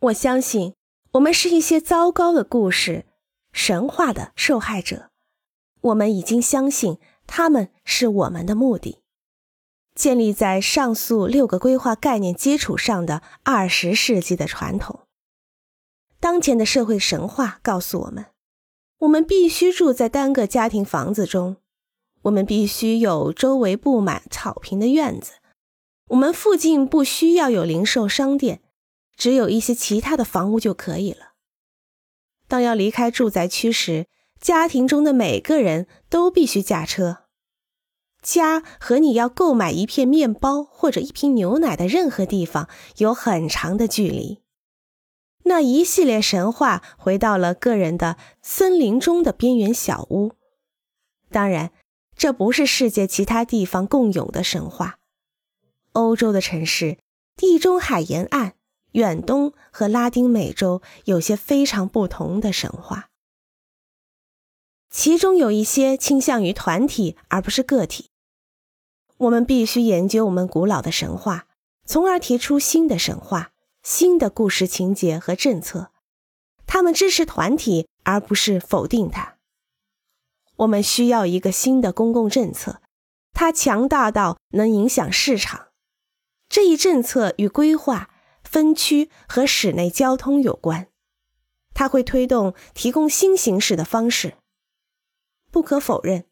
我相信，我们是一些糟糕的故事、神话的受害者。我们已经相信他们是我们的目的。建立在上述六个规划概念基础上的二十世纪的传统。当前的社会神话告诉我们：我们必须住在单个家庭房子中，我们必须有周围布满草坪的院子，我们附近不需要有零售商店。只有一些其他的房屋就可以了。当要离开住宅区时，家庭中的每个人都必须驾车。家和你要购买一片面包或者一瓶牛奶的任何地方有很长的距离。那一系列神话回到了个人的森林中的边缘小屋。当然，这不是世界其他地方共有的神话。欧洲的城市，地中海沿岸。远东和拉丁美洲有些非常不同的神话，其中有一些倾向于团体而不是个体。我们必须研究我们古老的神话，从而提出新的神话、新的故事情节和政策。他们支持团体而不是否定它。我们需要一个新的公共政策，它强大到能影响市场。这一政策与规划。分区和室内交通有关，它会推动提供新形式的方式。不可否认，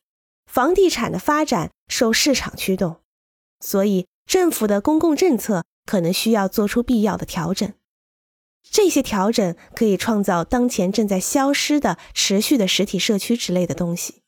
房地产的发展受市场驱动，所以政府的公共政策可能需要做出必要的调整。这些调整可以创造当前正在消失的持续的实体社区之类的东西。